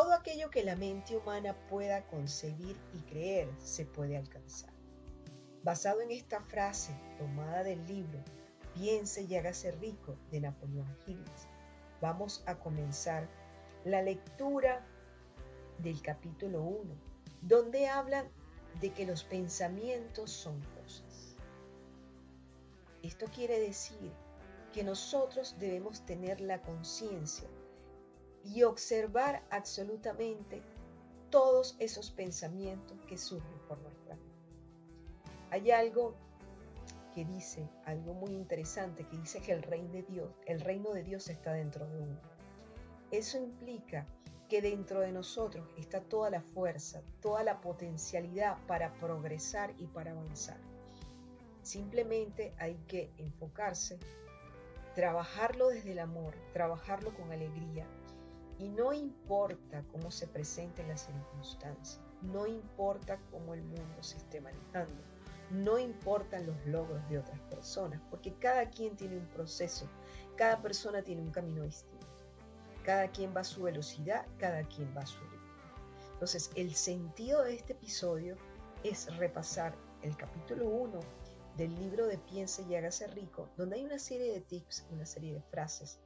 Todo aquello que la mente humana pueda concebir y creer se puede alcanzar. Basado en esta frase tomada del libro Piense y hágase rico de Napoleón Hill, vamos a comenzar la lectura del capítulo 1, donde hablan de que los pensamientos son cosas. Esto quiere decir que nosotros debemos tener la conciencia y observar absolutamente todos esos pensamientos que surgen por nuestra mente. Hay algo que dice, algo muy interesante, que dice que el reino de Dios, el reino de Dios está dentro de uno. Eso implica que dentro de nosotros está toda la fuerza, toda la potencialidad para progresar y para avanzar. Simplemente hay que enfocarse, trabajarlo desde el amor, trabajarlo con alegría, y no importa cómo se presenten las circunstancias, no importa cómo el mundo se esté manejando, no importan los logros de otras personas, porque cada quien tiene un proceso, cada persona tiene un camino distinto. Cada quien va a su velocidad, cada quien va a su ritmo. Entonces, el sentido de este episodio es repasar el capítulo 1 del libro de Piense y hágase rico, donde hay una serie de tips, una serie de frases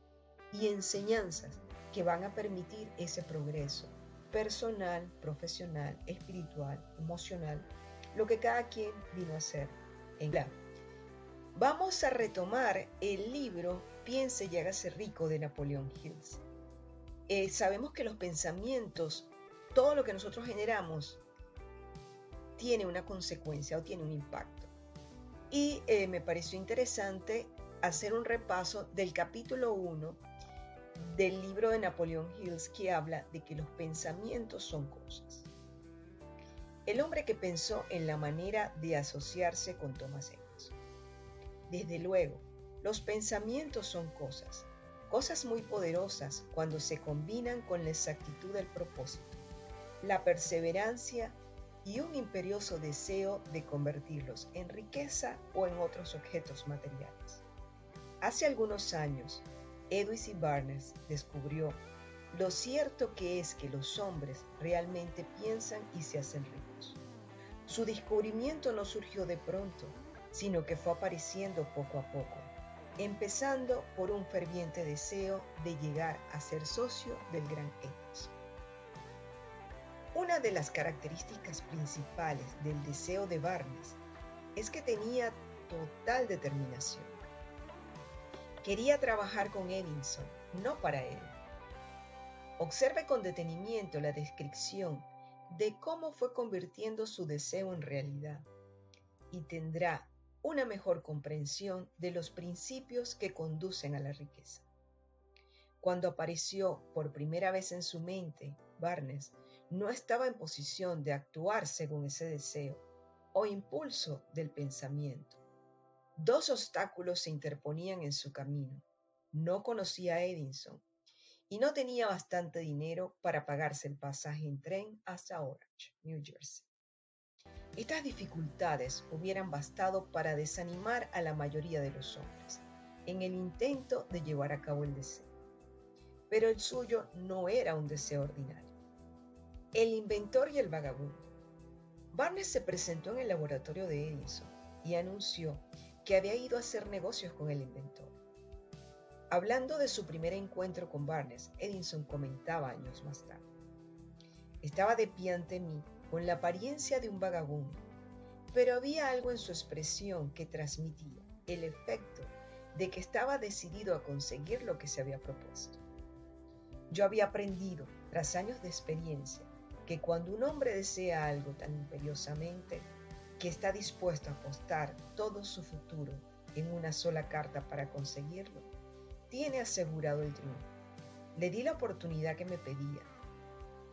y enseñanzas que van a permitir ese progreso personal, profesional, espiritual, emocional, lo que cada quien vino a hacer en la. Vamos a retomar el libro Piense y hágase rico de Napoleón Hills. Eh, sabemos que los pensamientos, todo lo que nosotros generamos, tiene una consecuencia o tiene un impacto. Y eh, me pareció interesante hacer un repaso del capítulo 1 del libro de Napoleón Hills que habla de que los pensamientos son cosas. El hombre que pensó en la manera de asociarse con Thomas Edison. Desde luego, los pensamientos son cosas, cosas muy poderosas cuando se combinan con la exactitud del propósito, la perseverancia y un imperioso deseo de convertirlos en riqueza o en otros objetos materiales. Hace algunos años, Edwin. Barnes descubrió lo cierto que es que los hombres realmente piensan y se hacen ricos. Su descubrimiento no surgió de pronto, sino que fue apareciendo poco a poco, empezando por un ferviente deseo de llegar a ser socio del gran Edison. Una de las características principales del deseo de Barnes es que tenía total determinación Quería trabajar con Edison, no para él. Observe con detenimiento la descripción de cómo fue convirtiendo su deseo en realidad y tendrá una mejor comprensión de los principios que conducen a la riqueza. Cuando apareció por primera vez en su mente, Barnes no estaba en posición de actuar según ese deseo o impulso del pensamiento. Dos obstáculos se interponían en su camino. No conocía a Edison y no tenía bastante dinero para pagarse el pasaje en tren hasta Orange, New Jersey. Estas dificultades hubieran bastado para desanimar a la mayoría de los hombres en el intento de llevar a cabo el deseo. Pero el suyo no era un deseo ordinario. El inventor y el vagabundo. Barnes se presentó en el laboratorio de Edison y anunció que había ido a hacer negocios con el inventor. Hablando de su primer encuentro con Barnes, Edison comentaba años más tarde. Estaba de pie ante mí con la apariencia de un vagabundo, pero había algo en su expresión que transmitía el efecto de que estaba decidido a conseguir lo que se había propuesto. Yo había aprendido, tras años de experiencia, que cuando un hombre desea algo tan imperiosamente, que está dispuesto a apostar todo su futuro en una sola carta para conseguirlo, tiene asegurado el triunfo. Le di la oportunidad que me pedía,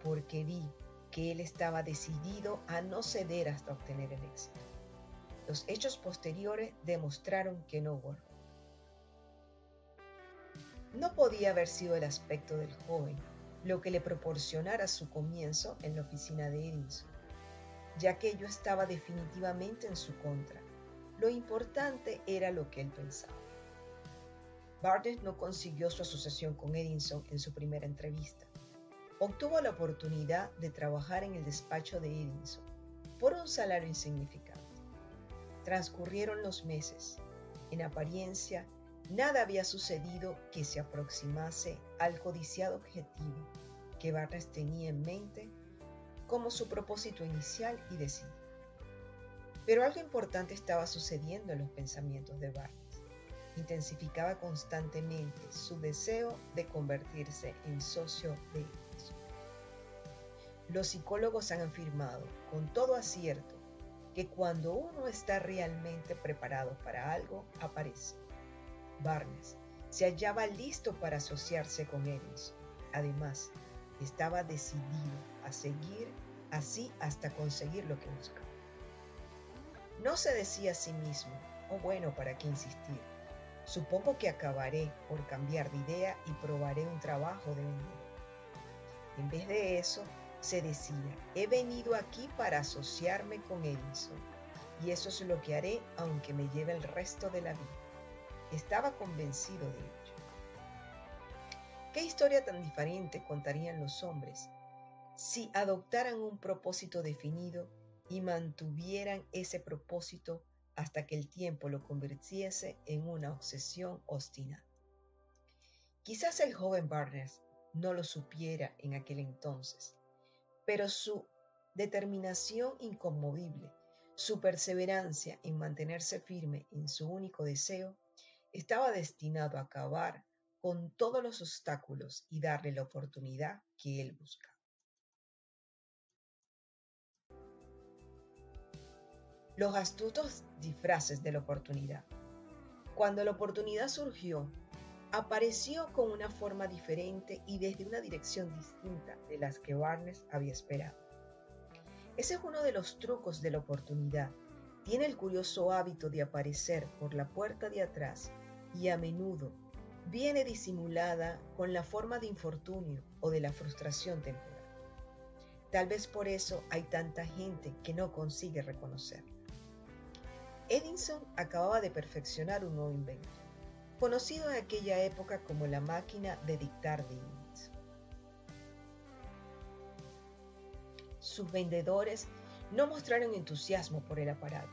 porque vi que él estaba decidido a no ceder hasta obtener el éxito. Los hechos posteriores demostraron que no hubo No podía haber sido el aspecto del joven lo que le proporcionara su comienzo en la oficina de Edison ya que ello estaba definitivamente en su contra. Lo importante era lo que él pensaba. Barnes no consiguió su asociación con Edison en su primera entrevista. obtuvo la oportunidad de trabajar en el despacho de Edison por un salario insignificante. Transcurrieron los meses. En apariencia, nada había sucedido que se aproximase al codiciado objetivo que Barnes tenía en mente como su propósito inicial y decidido. Pero algo importante estaba sucediendo en los pensamientos de Barnes. Intensificaba constantemente su deseo de convertirse en socio de Edison. Los psicólogos han afirmado con todo acierto que cuando uno está realmente preparado para algo, aparece. Barnes se hallaba listo para asociarse con Edison. Además, estaba decidido seguir así hasta conseguir lo que buscaba. No se decía a sí mismo, oh bueno, ¿para qué insistir? Supongo que acabaré por cambiar de idea y probaré un trabajo de vender. En vez de eso, se decía, he venido aquí para asociarme con Edison y eso es lo que haré aunque me lleve el resto de la vida. Estaba convencido de ello. ¿Qué historia tan diferente contarían los hombres si adoptaran un propósito definido y mantuvieran ese propósito hasta que el tiempo lo convirtiese en una obsesión obstinada? Quizás el joven Barnes no lo supiera en aquel entonces, pero su determinación inconmovible, su perseverancia en mantenerse firme en su único deseo, estaba destinado a acabar con todos los obstáculos y darle la oportunidad que él buscaba. Los astutos disfraces de la oportunidad. Cuando la oportunidad surgió, apareció con una forma diferente y desde una dirección distinta de las que Barnes había esperado. Ese es uno de los trucos de la oportunidad. Tiene el curioso hábito de aparecer por la puerta de atrás y a menudo viene disimulada con la forma de infortunio o de la frustración temporal. Tal vez por eso hay tanta gente que no consigue reconocerla. Edison acababa de perfeccionar un nuevo invento conocido en aquella época como la máquina de dictar líneas. Sus vendedores no mostraron entusiasmo por el aparato,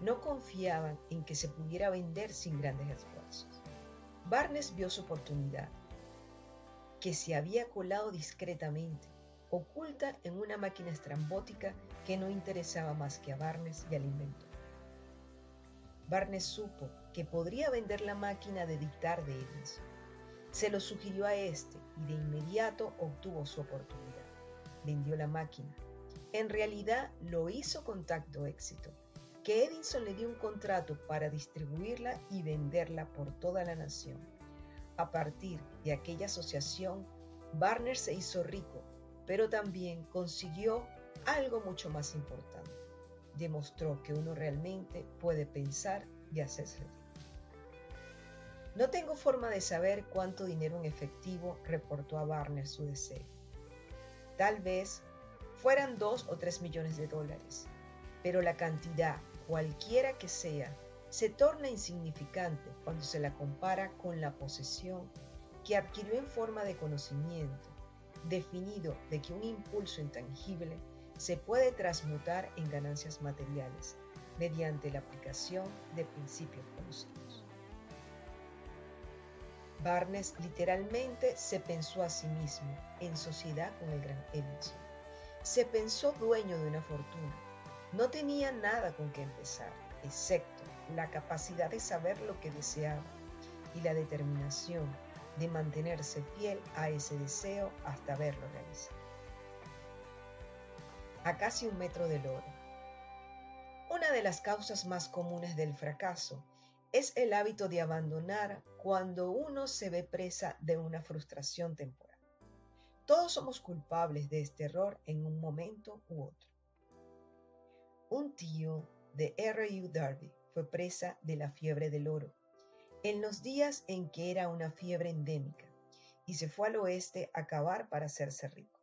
no confiaban en que se pudiera vender sin grandes esfuerzos. Barnes vio su oportunidad, que se había colado discretamente, oculta en una máquina estrambótica que no interesaba más que a Barnes y al inventor. Barnes supo que podría vender la máquina de dictar de Edison. Se lo sugirió a este y de inmediato obtuvo su oportunidad. Vendió la máquina. En realidad lo hizo con tacto éxito, que Edison le dio un contrato para distribuirla y venderla por toda la nación. A partir de aquella asociación, Barner se hizo rico, pero también consiguió algo mucho más importante demostró que uno realmente puede pensar y hacerse No tengo forma de saber cuánto dinero en efectivo reportó a Barner su deseo. Tal vez fueran dos o tres millones de dólares, pero la cantidad, cualquiera que sea, se torna insignificante cuando se la compara con la posesión que adquirió en forma de conocimiento, definido de que un impulso intangible se puede transmutar en ganancias materiales mediante la aplicación de principios conocidos. Barnes literalmente se pensó a sí mismo en sociedad con el gran Edison. Se pensó dueño de una fortuna. No tenía nada con que empezar, excepto la capacidad de saber lo que deseaba y la determinación de mantenerse fiel a ese deseo hasta verlo realizado a casi un metro del oro. Una de las causas más comunes del fracaso es el hábito de abandonar cuando uno se ve presa de una frustración temporal. Todos somos culpables de este error en un momento u otro. Un tío de R.U. Darby fue presa de la fiebre del oro en los días en que era una fiebre endémica y se fue al oeste a cavar para hacerse rico.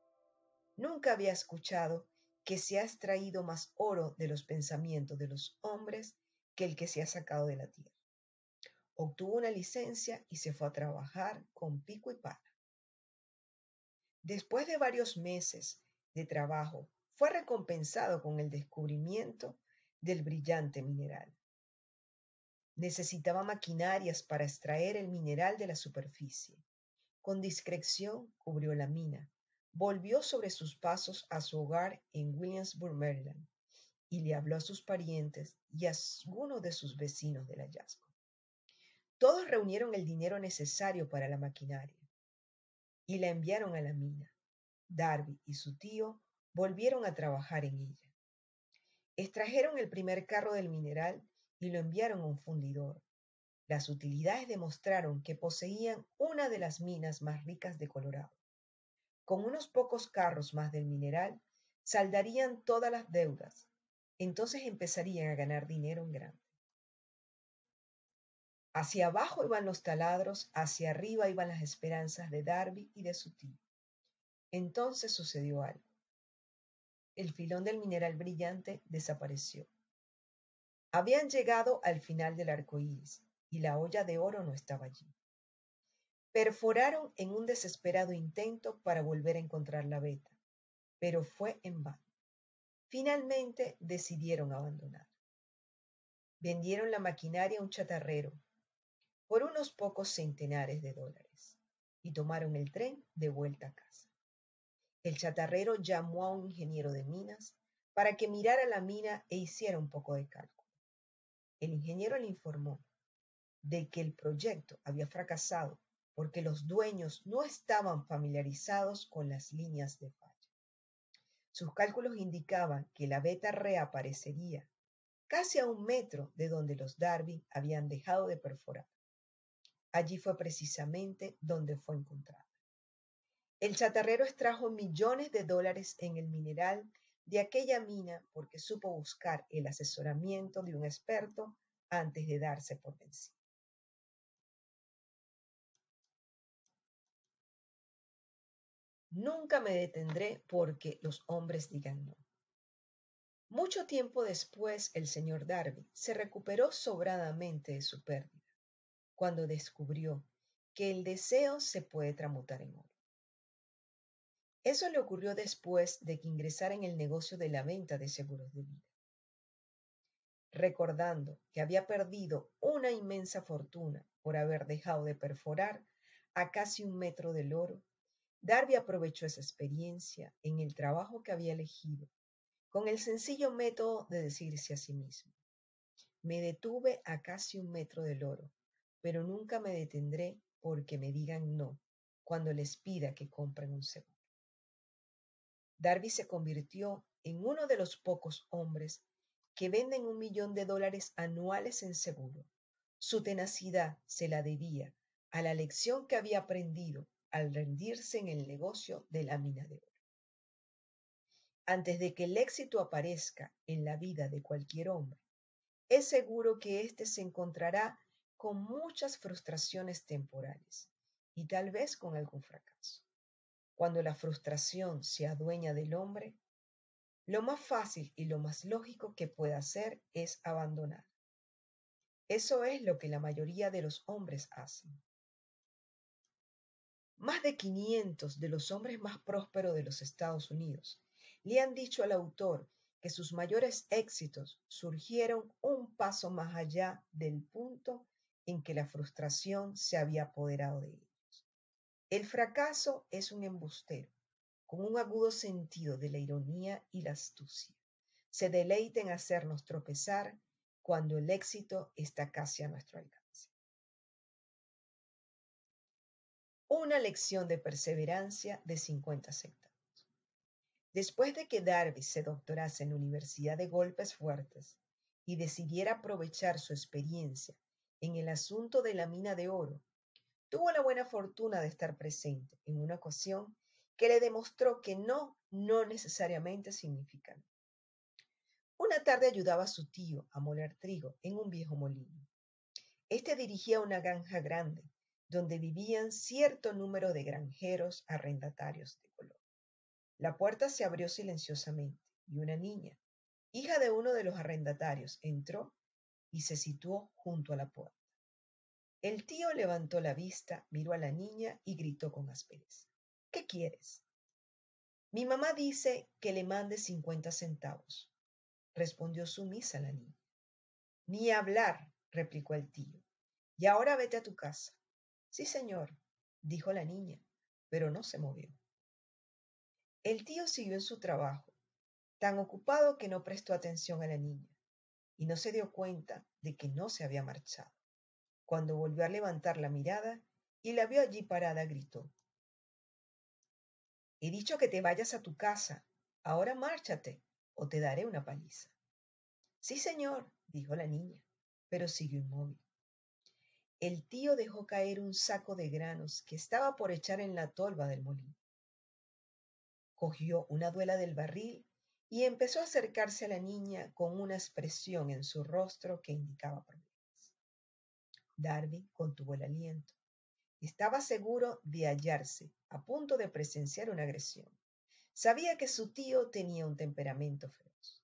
Nunca había escuchado que se ha extraído más oro de los pensamientos de los hombres que el que se ha sacado de la tierra. Obtuvo una licencia y se fue a trabajar con pico y pala. Después de varios meses de trabajo, fue recompensado con el descubrimiento del brillante mineral. Necesitaba maquinarias para extraer el mineral de la superficie. Con discreción cubrió la mina, volvió sobre sus pasos a su hogar en Williamsburg, Maryland, y le habló a sus parientes y a algunos de sus vecinos del hallazgo. Todos reunieron el dinero necesario para la maquinaria y la enviaron a la mina. Darby y su tío volvieron a trabajar en ella. Extrajeron el primer carro del mineral y lo enviaron a un fundidor. Las utilidades demostraron que poseían una de las minas más ricas de Colorado. Con unos pocos carros más del mineral, saldarían todas las deudas. Entonces empezarían a ganar dinero en grande. Hacia abajo iban los taladros, hacia arriba iban las esperanzas de Darby y de su tío. Entonces sucedió algo. El filón del mineral brillante desapareció. Habían llegado al final del arco iris y la olla de oro no estaba allí. Perforaron en un desesperado intento para volver a encontrar la veta, pero fue en vano. Finalmente decidieron abandonar. Vendieron la maquinaria a un chatarrero por unos pocos centenares de dólares y tomaron el tren de vuelta a casa. El chatarrero llamó a un ingeniero de minas para que mirara la mina e hiciera un poco de cálculo. El ingeniero le informó de que el proyecto había fracasado porque los dueños no estaban familiarizados con las líneas de falla. Sus cálculos indicaban que la beta reaparecería casi a un metro de donde los Darwin habían dejado de perforar. Allí fue precisamente donde fue encontrada. El chatarrero extrajo millones de dólares en el mineral de aquella mina porque supo buscar el asesoramiento de un experto antes de darse por vencido. Nunca me detendré porque los hombres digan no. Mucho tiempo después, el señor Darby se recuperó sobradamente de su pérdida cuando descubrió que el deseo se puede tramutar en oro. Eso le ocurrió después de que ingresara en el negocio de la venta de seguros de vida. Recordando que había perdido una inmensa fortuna por haber dejado de perforar a casi un metro del oro, Darby aprovechó esa experiencia en el trabajo que había elegido con el sencillo método de decirse a sí mismo, me detuve a casi un metro del oro pero nunca me detendré porque me digan no cuando les pida que compren un seguro. Darby se convirtió en uno de los pocos hombres que venden un millón de dólares anuales en seguro. Su tenacidad se la debía a la lección que había aprendido al rendirse en el negocio de la mina de oro. Antes de que el éxito aparezca en la vida de cualquier hombre, es seguro que éste se encontrará con muchas frustraciones temporales y tal vez con algún fracaso. Cuando la frustración se adueña del hombre, lo más fácil y lo más lógico que puede hacer es abandonar. Eso es lo que la mayoría de los hombres hacen. Más de 500 de los hombres más prósperos de los Estados Unidos le han dicho al autor que sus mayores éxitos surgieron un paso más allá del punto en que la frustración se había apoderado de ellos. El fracaso es un embustero, con un agudo sentido de la ironía y la astucia. Se deleita en hacernos tropezar cuando el éxito está casi a nuestro alcance. Una lección de perseverancia de 50 centavos. Después de que Darby se doctorase en la Universidad de Golpes Fuertes y decidiera aprovechar su experiencia en el asunto de la mina de oro, tuvo la buena fortuna de estar presente en una ocasión que le demostró que no, no necesariamente significa no. Una tarde ayudaba a su tío a moler trigo en un viejo molino. Este dirigía una granja grande donde vivían cierto número de granjeros arrendatarios de color. La puerta se abrió silenciosamente y una niña, hija de uno de los arrendatarios, entró y se situó junto a la puerta. El tío levantó la vista, miró a la niña y gritó con aspereza. ¿Qué quieres? Mi mamá dice que le mande 50 centavos, respondió sumisa la niña. Ni hablar, replicó el tío. Y ahora vete a tu casa. Sí, señor, dijo la niña, pero no se movió. El tío siguió en su trabajo, tan ocupado que no prestó atención a la niña, y no se dio cuenta de que no se había marchado. Cuando volvió a levantar la mirada y la vio allí parada, gritó. He dicho que te vayas a tu casa. Ahora márchate o te daré una paliza. Sí, señor, dijo la niña, pero siguió inmóvil. El tío dejó caer un saco de granos que estaba por echar en la tolva del molino. Cogió una duela del barril y empezó a acercarse a la niña con una expresión en su rostro que indicaba problemas. Darby contuvo el aliento. Estaba seguro de hallarse a punto de presenciar una agresión. Sabía que su tío tenía un temperamento feroz.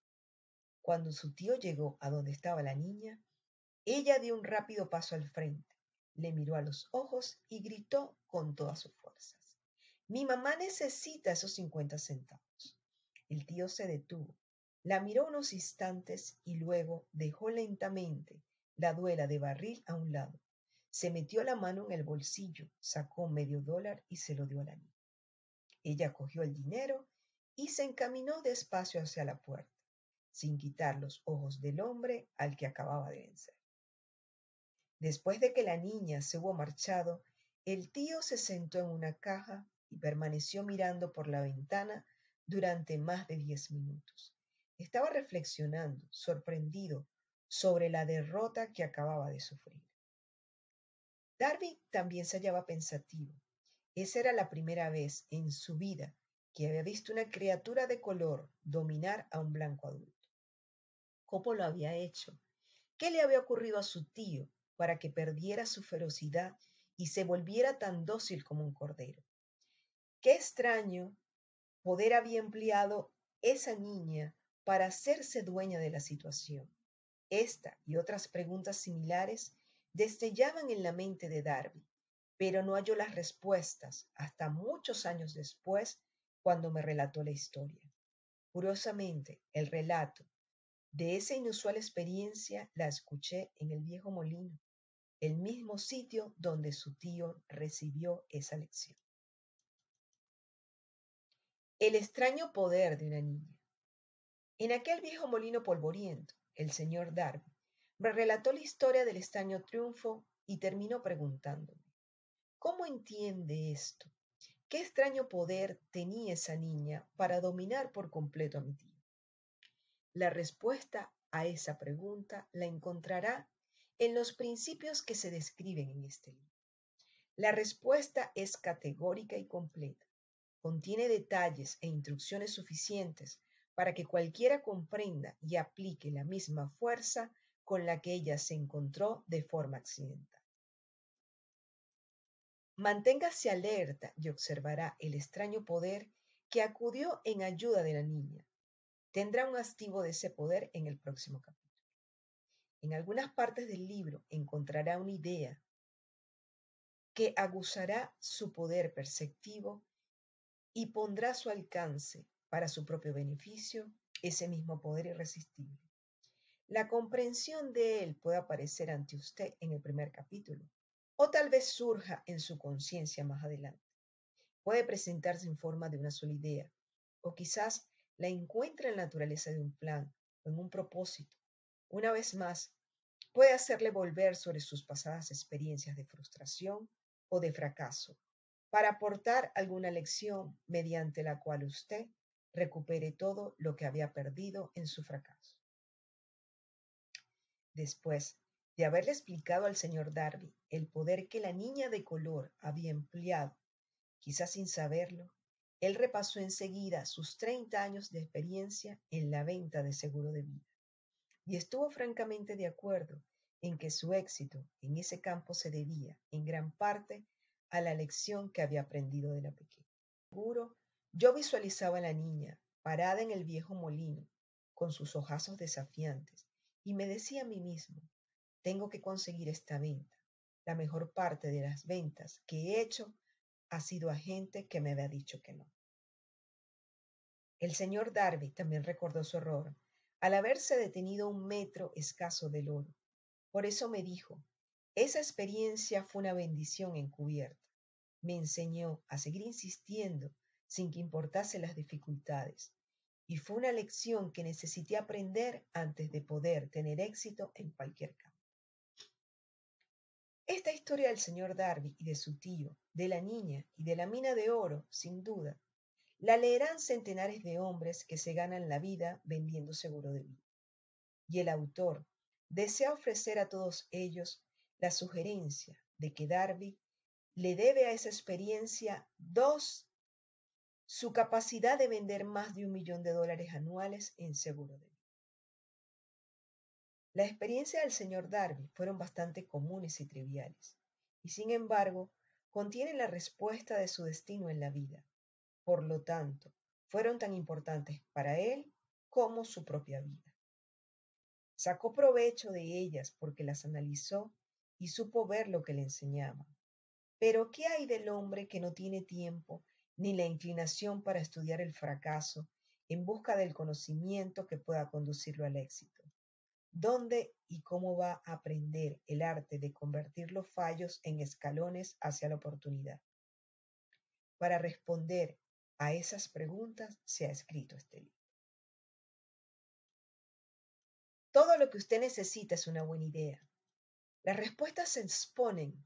Cuando su tío llegó a donde estaba la niña, ella dio un rápido paso al frente, le miró a los ojos y gritó con todas sus fuerzas. Mi mamá necesita esos 50 centavos. El tío se detuvo, la miró unos instantes y luego dejó lentamente la duela de barril a un lado se metió la mano en el bolsillo, sacó medio dólar y se lo dio a la niña. Ella cogió el dinero y se encaminó despacio hacia la puerta, sin quitar los ojos del hombre al que acababa de vencer. Después de que la niña se hubo marchado, el tío se sentó en una caja y permaneció mirando por la ventana durante más de diez minutos. Estaba reflexionando, sorprendido, sobre la derrota que acababa de sufrir. Darby también se hallaba pensativo. Esa era la primera vez en su vida que había visto una criatura de color dominar a un blanco adulto. ¿Cómo lo había hecho? ¿Qué le había ocurrido a su tío para que perdiera su ferocidad y se volviera tan dócil como un cordero? Qué extraño poder había empleado esa niña para hacerse dueña de la situación. Esta y otras preguntas similares destellaban en la mente de Darby, pero no halló las respuestas hasta muchos años después cuando me relató la historia. Curiosamente, el relato de esa inusual experiencia la escuché en el viejo molino, el mismo sitio donde su tío recibió esa lección. El extraño poder de una niña. En aquel viejo molino polvoriento, el señor Darby me relató la historia del extraño triunfo y terminó preguntándome, ¿cómo entiende esto? ¿Qué extraño poder tenía esa niña para dominar por completo a mi tío? La respuesta a esa pregunta la encontrará en los principios que se describen en este libro. La respuesta es categórica y completa. Contiene detalles e instrucciones suficientes para que cualquiera comprenda y aplique la misma fuerza con la que ella se encontró de forma accidental. Manténgase alerta y observará el extraño poder que acudió en ayuda de la niña. Tendrá un activo de ese poder en el próximo capítulo. En algunas partes del libro encontrará una idea que aguzará su poder perceptivo y pondrá a su alcance para su propio beneficio ese mismo poder irresistible. La comprensión de él puede aparecer ante usted en el primer capítulo, o tal vez surja en su conciencia más adelante. Puede presentarse en forma de una sola idea, o quizás la encuentre en la naturaleza de un plan o en un propósito. Una vez más, puede hacerle volver sobre sus pasadas experiencias de frustración o de fracaso, para aportar alguna lección mediante la cual usted recupere todo lo que había perdido en su fracaso. Después de haberle explicado al señor Darby el poder que la niña de color había empleado, quizás sin saberlo, él repasó enseguida sus treinta años de experiencia en la venta de seguro de vida y estuvo francamente de acuerdo en que su éxito en ese campo se debía, en gran parte, a la lección que había aprendido de la pequeña. Seguro, yo visualizaba a la niña parada en el viejo molino, con sus ojazos desafiantes, y me decía a mí mismo, tengo que conseguir esta venta. La mejor parte de las ventas que he hecho ha sido a gente que me había dicho que no. El señor Darby también recordó su horror al haberse detenido un metro escaso del oro. Por eso me dijo, esa experiencia fue una bendición encubierta. Me enseñó a seguir insistiendo sin que importase las dificultades. Y fue una lección que necesité aprender antes de poder tener éxito en cualquier campo. Esta historia del señor Darby y de su tío, de la niña y de la mina de oro, sin duda, la leerán centenares de hombres que se ganan la vida vendiendo seguro de vida. Y el autor desea ofrecer a todos ellos la sugerencia de que Darby le debe a esa experiencia dos, su capacidad de vender más de un millón de dólares anuales en seguro de vida. La experiencia del señor Darby fueron bastante comunes y triviales, y sin embargo contienen la respuesta de su destino en la vida, por lo tanto, fueron tan importantes para él como su propia vida. Sacó provecho de ellas porque las analizó y supo ver lo que le enseñaban. Pero ¿qué hay del hombre que no tiene tiempo ni la inclinación para estudiar el fracaso en busca del conocimiento que pueda conducirlo al éxito? ¿Dónde y cómo va a aprender el arte de convertir los fallos en escalones hacia la oportunidad? Para responder a esas preguntas se ha escrito este libro. Todo lo que usted necesita es una buena idea. Las respuestas se exponen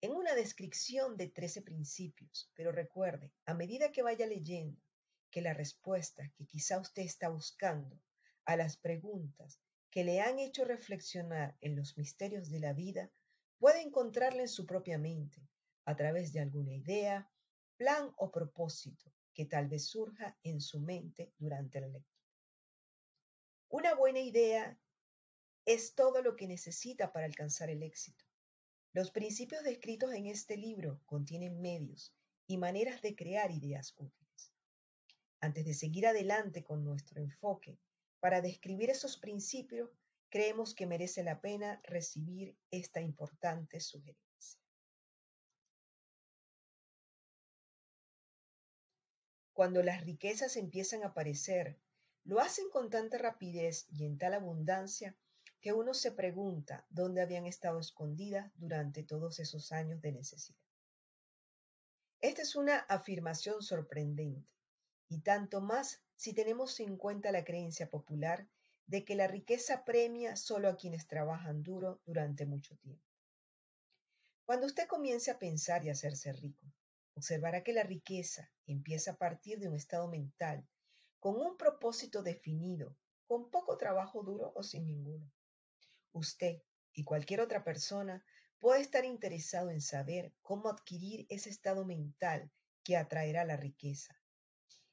en una descripción de 13 principios, pero recuerde, a medida que vaya leyendo, que la respuesta que quizá usted está buscando a las preguntas que le han hecho reflexionar en los misterios de la vida, puede encontrarla en su propia mente, a través de alguna idea, plan o propósito que tal vez surja en su mente durante la lectura. Una buena idea es todo lo que necesita para alcanzar el éxito. Los principios descritos en este libro contienen medios y maneras de crear ideas útiles. Antes de seguir adelante con nuestro enfoque para describir esos principios, creemos que merece la pena recibir esta importante sugerencia. Cuando las riquezas empiezan a aparecer, lo hacen con tanta rapidez y en tal abundancia que uno se pregunta dónde habían estado escondidas durante todos esos años de necesidad. Esta es una afirmación sorprendente, y tanto más si tenemos en cuenta la creencia popular de que la riqueza premia solo a quienes trabajan duro durante mucho tiempo. Cuando usted comience a pensar y a hacerse rico, observará que la riqueza empieza a partir de un estado mental, con un propósito definido, con poco trabajo duro o sin ninguno. Usted y cualquier otra persona puede estar interesado en saber cómo adquirir ese estado mental que atraerá la riqueza.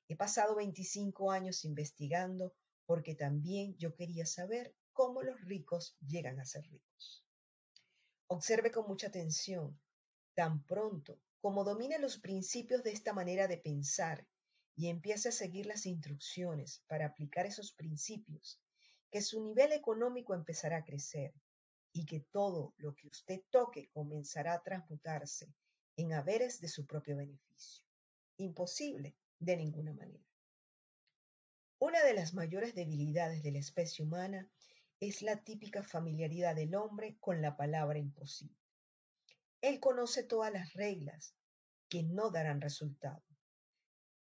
He pasado 25 años investigando porque también yo quería saber cómo los ricos llegan a ser ricos. Observe con mucha atención. Tan pronto como domina los principios de esta manera de pensar y empiece a seguir las instrucciones para aplicar esos principios, que su nivel económico empezará a crecer y que todo lo que usted toque comenzará a transmutarse en haberes de su propio beneficio. Imposible de ninguna manera. Una de las mayores debilidades de la especie humana es la típica familiaridad del hombre con la palabra imposible. Él conoce todas las reglas que no darán resultado.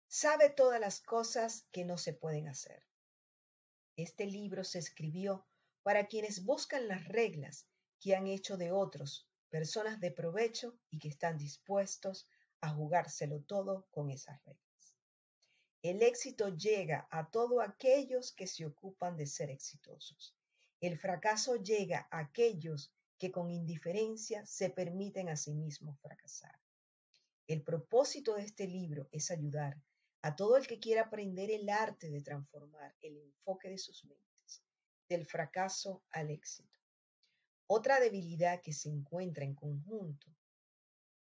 Sabe todas las cosas que no se pueden hacer. Este libro se escribió para quienes buscan las reglas que han hecho de otros personas de provecho y que están dispuestos a jugárselo todo con esas reglas. El éxito llega a todos aquellos que se ocupan de ser exitosos. El fracaso llega a aquellos que con indiferencia se permiten a sí mismos fracasar. El propósito de este libro es ayudar a todo el que quiera aprender el arte de transformar el enfoque de sus mentes, del fracaso al éxito. Otra debilidad que se encuentra en conjunto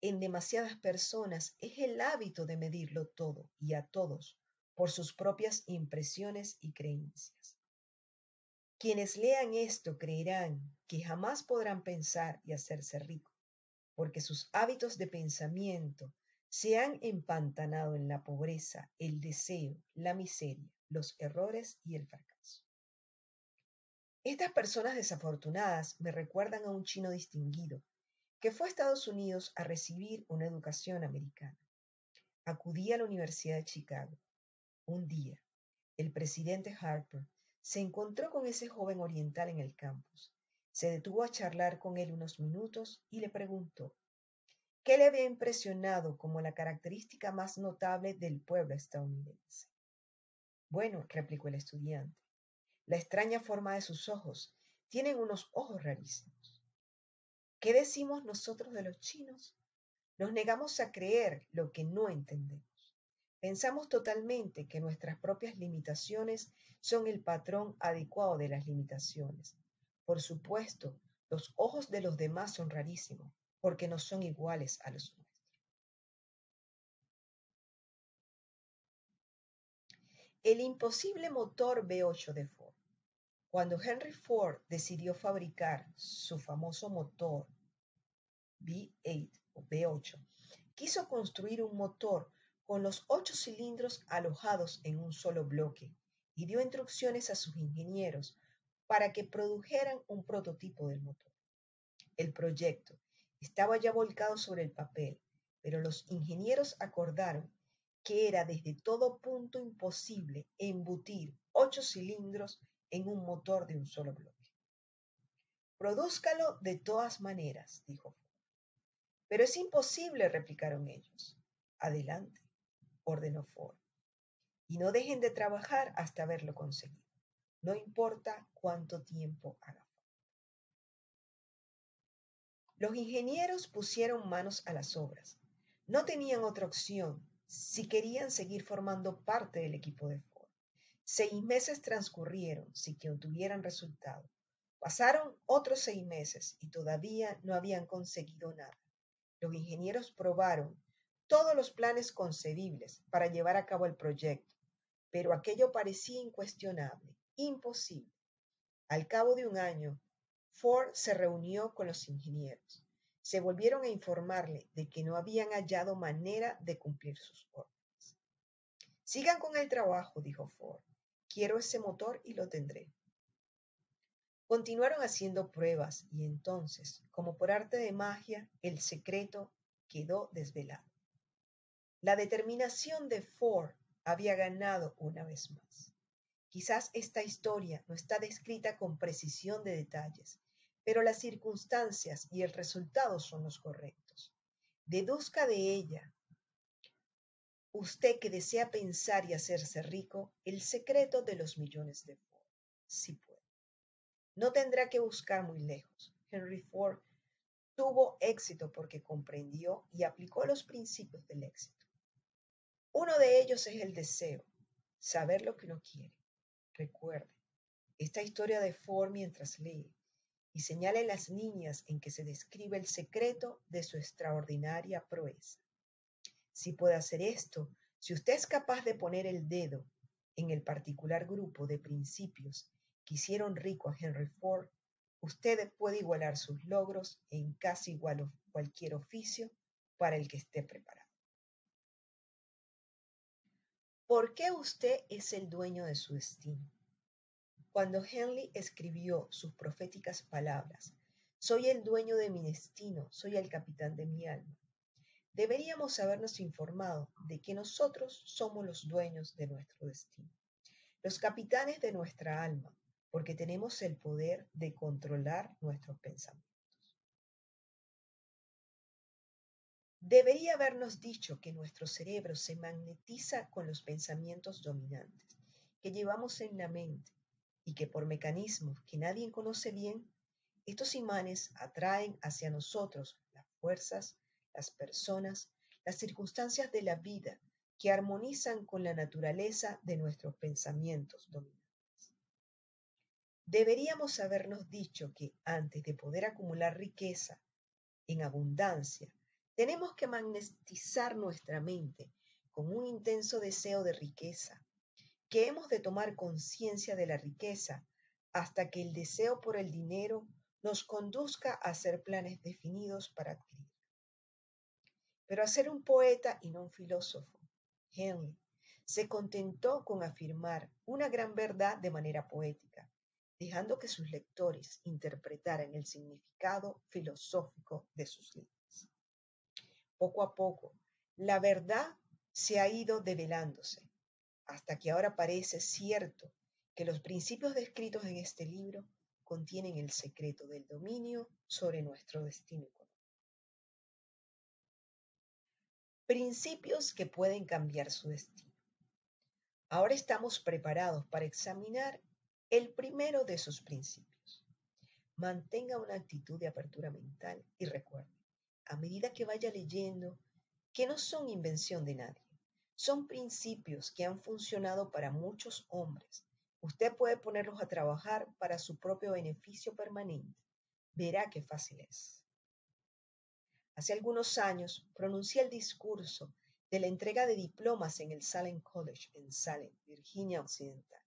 en demasiadas personas es el hábito de medirlo todo y a todos por sus propias impresiones y creencias. Quienes lean esto creerán que jamás podrán pensar y hacerse ricos, porque sus hábitos de pensamiento se han empantanado en la pobreza, el deseo, la miseria, los errores y el fracaso. Estas personas desafortunadas me recuerdan a un chino distinguido que fue a Estados Unidos a recibir una educación americana. Acudí a la Universidad de Chicago. Un día, el presidente Harper se encontró con ese joven oriental en el campus. Se detuvo a charlar con él unos minutos y le preguntó, ¿qué le había impresionado como la característica más notable del pueblo estadounidense? Bueno, replicó el estudiante, la extraña forma de sus ojos. Tienen unos ojos rarísimos. ¿Qué decimos nosotros de los chinos? Nos negamos a creer lo que no entendemos. Pensamos totalmente que nuestras propias limitaciones son el patrón adecuado de las limitaciones. Por supuesto, los ojos de los demás son rarísimos, porque no son iguales a los nuestros. El imposible motor V8 de Ford. Cuando Henry Ford decidió fabricar su famoso motor V8 o V8, quiso construir un motor con los ocho cilindros alojados en un solo bloque y dio instrucciones a sus ingenieros para que produjeran un prototipo del motor. El proyecto estaba ya volcado sobre el papel, pero los ingenieros acordaron que era desde todo punto imposible embutir ocho cilindros en un motor de un solo bloque. Produzcalo de todas maneras, dijo. Pero es imposible, replicaron ellos. Adelante, ordenó Ford. Y no dejen de trabajar hasta haberlo conseguido. No importa cuánto tiempo haga Los ingenieros pusieron manos a las obras. No tenían otra opción si querían seguir formando parte del equipo de Ford. Seis meses transcurrieron sin que obtuvieran resultado. Pasaron otros seis meses y todavía no habían conseguido nada. Los ingenieros probaron todos los planes concebibles para llevar a cabo el proyecto, pero aquello parecía incuestionable, imposible. Al cabo de un año, Ford se reunió con los ingenieros. Se volvieron a informarle de que no habían hallado manera de cumplir sus órdenes. Sigan con el trabajo, dijo Ford. Quiero ese motor y lo tendré. Continuaron haciendo pruebas y entonces, como por arte de magia, el secreto quedó desvelado. La determinación de Ford había ganado una vez más. Quizás esta historia no está descrita con precisión de detalles, pero las circunstancias y el resultado son los correctos. Deduzca de ella, usted que desea pensar y hacerse rico, el secreto de los millones de Ford, si puede. No tendrá que buscar muy lejos. Henry Ford tuvo éxito porque comprendió y aplicó los principios del éxito. Uno de ellos es el deseo, saber lo que uno quiere. Recuerde, esta historia de Ford mientras lee y señale las niñas en que se describe el secreto de su extraordinaria proeza. Si puede hacer esto, si usted es capaz de poner el dedo en el particular grupo de principios que hicieron rico a Henry Ford, usted puede igualar sus logros en casi cualquier oficio para el que esté preparado. ¿Por qué usted es el dueño de su destino? Cuando Henley escribió sus proféticas palabras, soy el dueño de mi destino, soy el capitán de mi alma, deberíamos habernos informado de que nosotros somos los dueños de nuestro destino, los capitanes de nuestra alma, porque tenemos el poder de controlar nuestros pensamientos. Debería habernos dicho que nuestro cerebro se magnetiza con los pensamientos dominantes que llevamos en la mente y que por mecanismos que nadie conoce bien, estos imanes atraen hacia nosotros las fuerzas, las personas, las circunstancias de la vida que armonizan con la naturaleza de nuestros pensamientos dominantes. Deberíamos habernos dicho que antes de poder acumular riqueza en abundancia, tenemos que magnetizar nuestra mente con un intenso deseo de riqueza, que hemos de tomar conciencia de la riqueza hasta que el deseo por el dinero nos conduzca a hacer planes definidos para adquirir. pero a ser un poeta y no un filósofo. Henley se contentó con afirmar una gran verdad de manera poética, dejando que sus lectores interpretaran el significado filosófico de sus líneas. Poco a poco, la verdad se ha ido develándose, hasta que ahora parece cierto que los principios descritos en este libro contienen el secreto del dominio sobre nuestro destino económico. Principios que pueden cambiar su destino. Ahora estamos preparados para examinar el primero de sus principios. Mantenga una actitud de apertura mental y recuerde, a medida que vaya leyendo, que no son invención de nadie. Son principios que han funcionado para muchos hombres. Usted puede ponerlos a trabajar para su propio beneficio permanente. Verá qué fácil es. Hace algunos años pronuncié el discurso de la entrega de diplomas en el Salem College en Salem, Virginia Occidental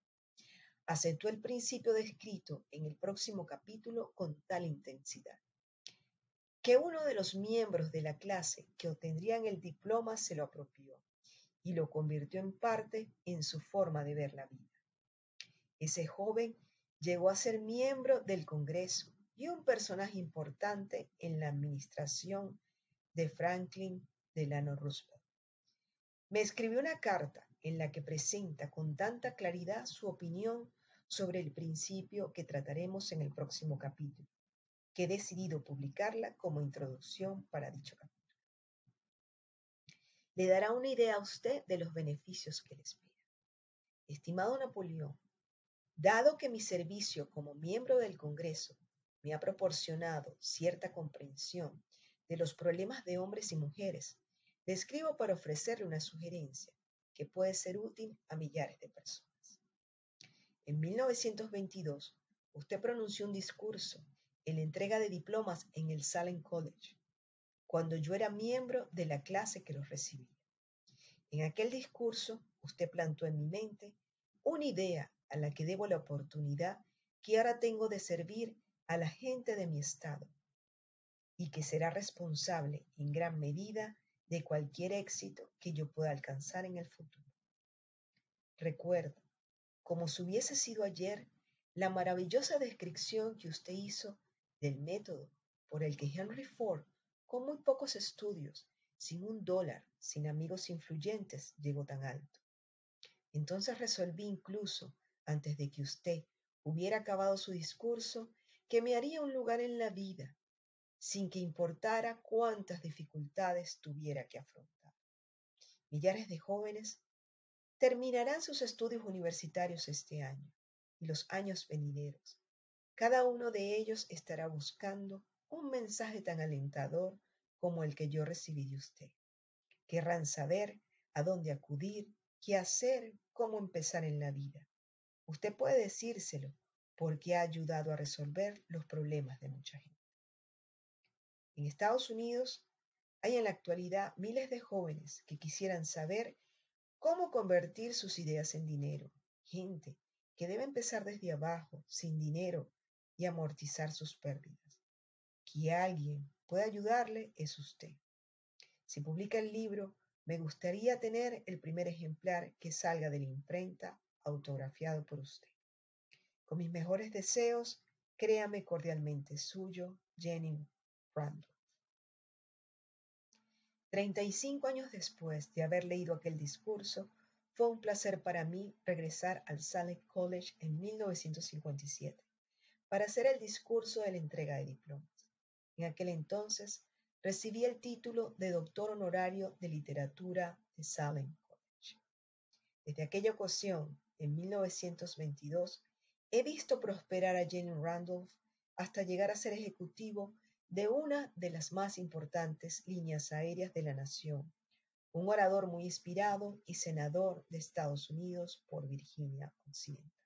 aceptó el principio descrito en el próximo capítulo con tal intensidad, que uno de los miembros de la clase que obtendrían el diploma se lo apropió y lo convirtió en parte en su forma de ver la vida. Ese joven llegó a ser miembro del Congreso y un personaje importante en la administración de Franklin Delano Roosevelt. Me escribió una carta en la que presenta con tanta claridad su opinión sobre el principio que trataremos en el próximo capítulo, que he decidido publicarla como introducción para dicho capítulo. Le dará una idea a usted de los beneficios que le espera. Estimado Napoleón, dado que mi servicio como miembro del Congreso me ha proporcionado cierta comprensión de los problemas de hombres y mujeres, le escribo para ofrecerle una sugerencia que puede ser útil a millares de personas. En 1922, usted pronunció un discurso en entrega de diplomas en el Salem College, cuando yo era miembro de la clase que los recibía. En aquel discurso, usted plantó en mi mente una idea a la que debo la oportunidad que ahora tengo de servir a la gente de mi estado y que será responsable en gran medida de cualquier éxito que yo pueda alcanzar en el futuro. Recuerdo, como si hubiese sido ayer, la maravillosa descripción que usted hizo del método por el que Henry Ford, con muy pocos estudios, sin un dólar, sin amigos influyentes, llegó tan alto. Entonces resolví incluso, antes de que usted hubiera acabado su discurso, que me haría un lugar en la vida sin que importara cuántas dificultades tuviera que afrontar. Millares de jóvenes terminarán sus estudios universitarios este año y los años venideros. Cada uno de ellos estará buscando un mensaje tan alentador como el que yo recibí de usted. Querrán saber a dónde acudir, qué hacer, cómo empezar en la vida. Usted puede decírselo porque ha ayudado a resolver los problemas de mucha gente. En Estados Unidos hay en la actualidad miles de jóvenes que quisieran saber cómo convertir sus ideas en dinero. Gente que debe empezar desde abajo, sin dinero, y amortizar sus pérdidas. Que alguien pueda ayudarle es usted. Si publica el libro, me gustaría tener el primer ejemplar que salga de la imprenta autografiado por usted. Con mis mejores deseos, créame cordialmente suyo, Jenny Randolph. 35 años después de haber leído aquel discurso, fue un placer para mí regresar al Salem College en 1957 para hacer el discurso de la entrega de diplomas. En aquel entonces recibí el título de doctor honorario de literatura de Salem College. Desde aquella ocasión, en 1922, he visto prosperar a Jenny Randolph hasta llegar a ser ejecutivo de una de las más importantes líneas aéreas de la nación, un orador muy inspirado y senador de Estados Unidos por Virginia Occidental.